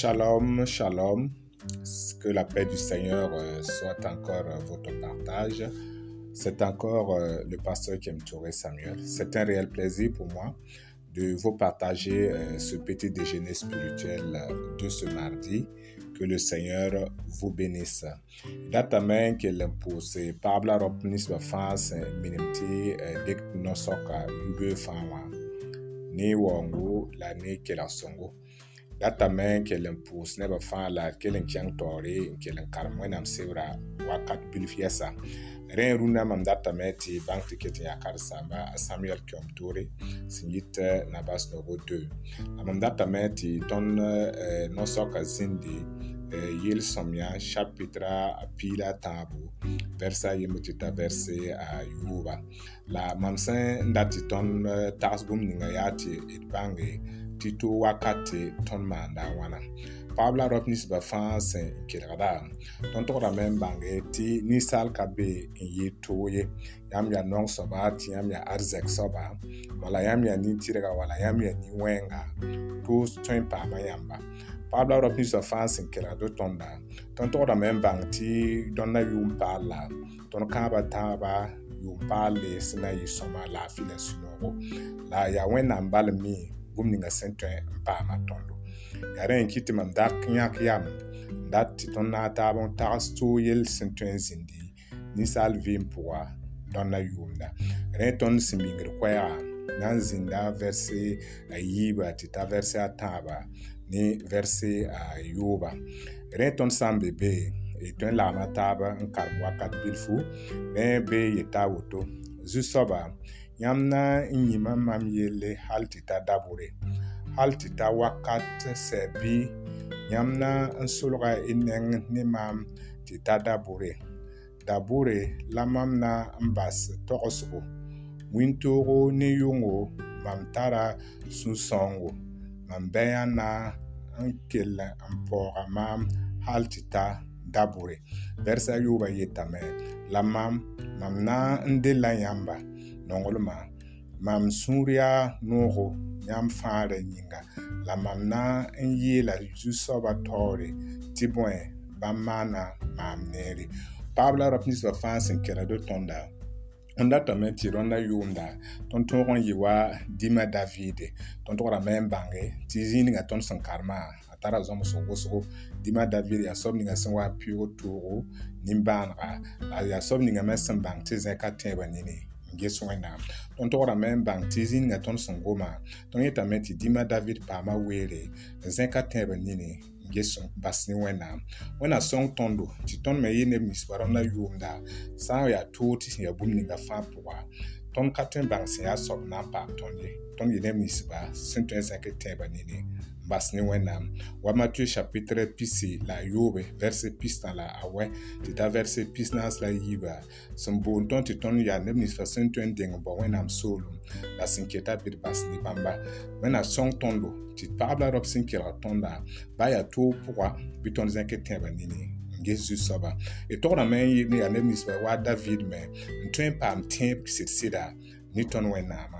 Shalom, shalom. Que la paix du Seigneur euh, soit encore euh, votre partage. C'est encore euh, le pasteur qui Touré Samuel. C'est un réel plaisir pour moi de vous partager ce petit déjeuner spirituel de ce mardi. Que le Seigneur vous bénisse. Datamen que l'impose Pabla Ropnis Bafans Minimti Dik Nosoka Fama Ni Lani songo. datame n kell n pʋʋs nebã fãa la d kell n kẽng taoore n kell n karem wẽnnaam sebra wakat bilf yɛsa rẽ rũndã mam datame tɩ bãng tɩ ket n yaa kar sãamba a samuɛl kõm toore sẽn yit nabas nogo 2 la mam datame tɩ tõnd nosɔka zĩnde yel sõmya chapitra a piila a tãabo vɛrsa a yemb tɩ t'a vɛrse a yʋʋba la mam sẽn da tɩ tõnd tags bũmb ninga yaa tɩ d bãnge tito y tog wakate tõnd maanda a wãna paɣaba la rao ninsba fãa sẽn kelgda tõnd tograme n bãnge tɩ ninsaal ka be n yɩ tog ye yãmb yaa nong-soaba tɩ yãmb yaa arzɛk-soaba wala yãmb yaa nin-tɩrga wala yãmb yaa nin-wɛɛnga tog tõe n paama yãmba paɣaba la rao ninsba fãa sẽn kelga tõnda tõnd tograme n bãng tɩ dõnda yʋʋm paal la tõnd kãaba tãaba yʋʋm paal le sẽn na yɩ sõma laafɩ la sũ-noogo la yaa wẽnnaam bal mi gom ninga sẽn tõe n paama tõndo yaa rẽ n kɩtɩma m da yãk yam n dat tɩ tõnd na a taab n tags toog yell sẽn tõe n zĩndi ninsaal vɩɩm pʋga tõnd na yʋʋmda rẽ tõnd sẽn bĩngd koɛɛga na n zĩnda vɛrse a yiiba tɩ e ta vɛrse a tãaba ne vɛrse a yooba rẽ tõnd sã n be bee tõe n lagma taaba n karem wakat bilfu rẽ bee yeta woto zu-soaba yãmb na n yĩma mam yelle hal tɩ ta dabore hal tɩ ta wakat sɛbɩ yãmb na n solga y neng ne maam tɩ ta dabore dabore la mam na n bas togsgo wĩntoogo ne yʋngo mam tara sũ-sõongo mam bɩ yã na n kell n paooga maam hal tɩ ta dabore vɛrsa yooba yetame la mam mam na n de la yãmba nongol maa mam sũuriya noogo yãmb fãara yĩnga la mam na n yeela zu-soaba taoore tɩ bõe bãmb maana maam neere paɣaba la rab ninsba fãa sẽn kẽra do-tõnda tõnd datame tɩ rõndã yʋʋmda tõnd tõog n yɩ wa dima davide tõnd tʋgra me n bãnge tɩ zĩig ninga tõnd sẽn karema a tara zõmsg wʋsgo dima davide yaa soab ninga sẽn wa pɩʋg toogo nin-bãanega yaa soab ninga me sẽn bãng tɩ zẽka tẽebã nini ge sõenda tõnd tograme n bãng tɩ y zĩninga tõnd sẽn goma tõnd yetame tɩ dĩma david paama weere zẽka tẽeb nini yesu basni wẽnnaam wẽna sõng tõndo tɩ tõnd me yɩ neb ninsba rõnd la yʋʋmda sã n yaa toog tɩ sẽn yaa bũmb ninga fãa pʋga tõnd ka tõe n bãng sẽn yaa soab na n paam tõnd ye tõnd yɩ neb ninsba sẽn tõe n zẽk tẽebã nini bas ne wẽnnaam wa matieu chapitre pisi la a yoobe vɛrse pis tã la a wɛ tɩ t'a vɛrse pis naas la yiiba sẽn boon tõnd tɩ tõnd yaa neb ninsã sẽn tõe n deng n bao wẽnnaam soolum la sẽn keta bɩd bas ne bãmba wẽnna sõng tõndo tɩ pagb la raob sẽn kelg tõnda b'a yaa toog pʋga bɩ tõnd zẽk tẽebã nini n ges zu soaba y tograme n yaa neb ninsba waa david me n tõe n paam tẽeb sɩd sɩda ne tõnd wẽnnaamã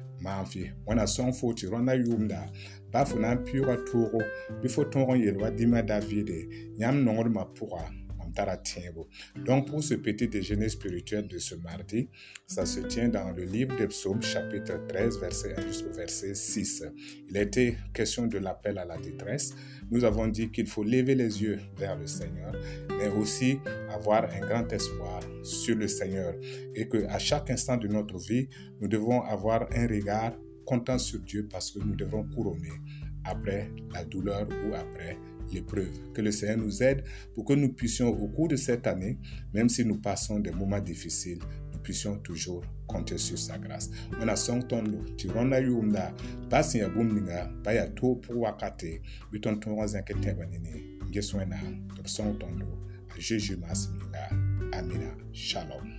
maafɩ wãna sõng footi rõndã yʋʋmda baa fo na n pɩʋga toogo bɩ fo tõog n yel wa dĩmã da vɩɩde yãmb nongdmã pʋga Donc pour ce petit déjeuner spirituel de ce mardi, ça se tient dans le livre des psaumes chapitre 13 verset 1 jusqu'au verset 6. Il était question de l'appel à la détresse. Nous avons dit qu'il faut lever les yeux vers le Seigneur, mais aussi avoir un grand espoir sur le Seigneur et que à chaque instant de notre vie, nous devons avoir un regard content sur Dieu parce que nous devons couronner après la douleur ou après l'épreuve. Que le Seigneur nous aide pour que nous puissions, au cours de cette année, même si nous passons des moments difficiles, nous puissions toujours compter sur sa grâce. On a son ton lo, ti rona yumda, basi ya bumninga, baya to pour wakate, biton ton wazan ke tebanini, n'a. top son ton lo, Jésus masminga, amina, shalom.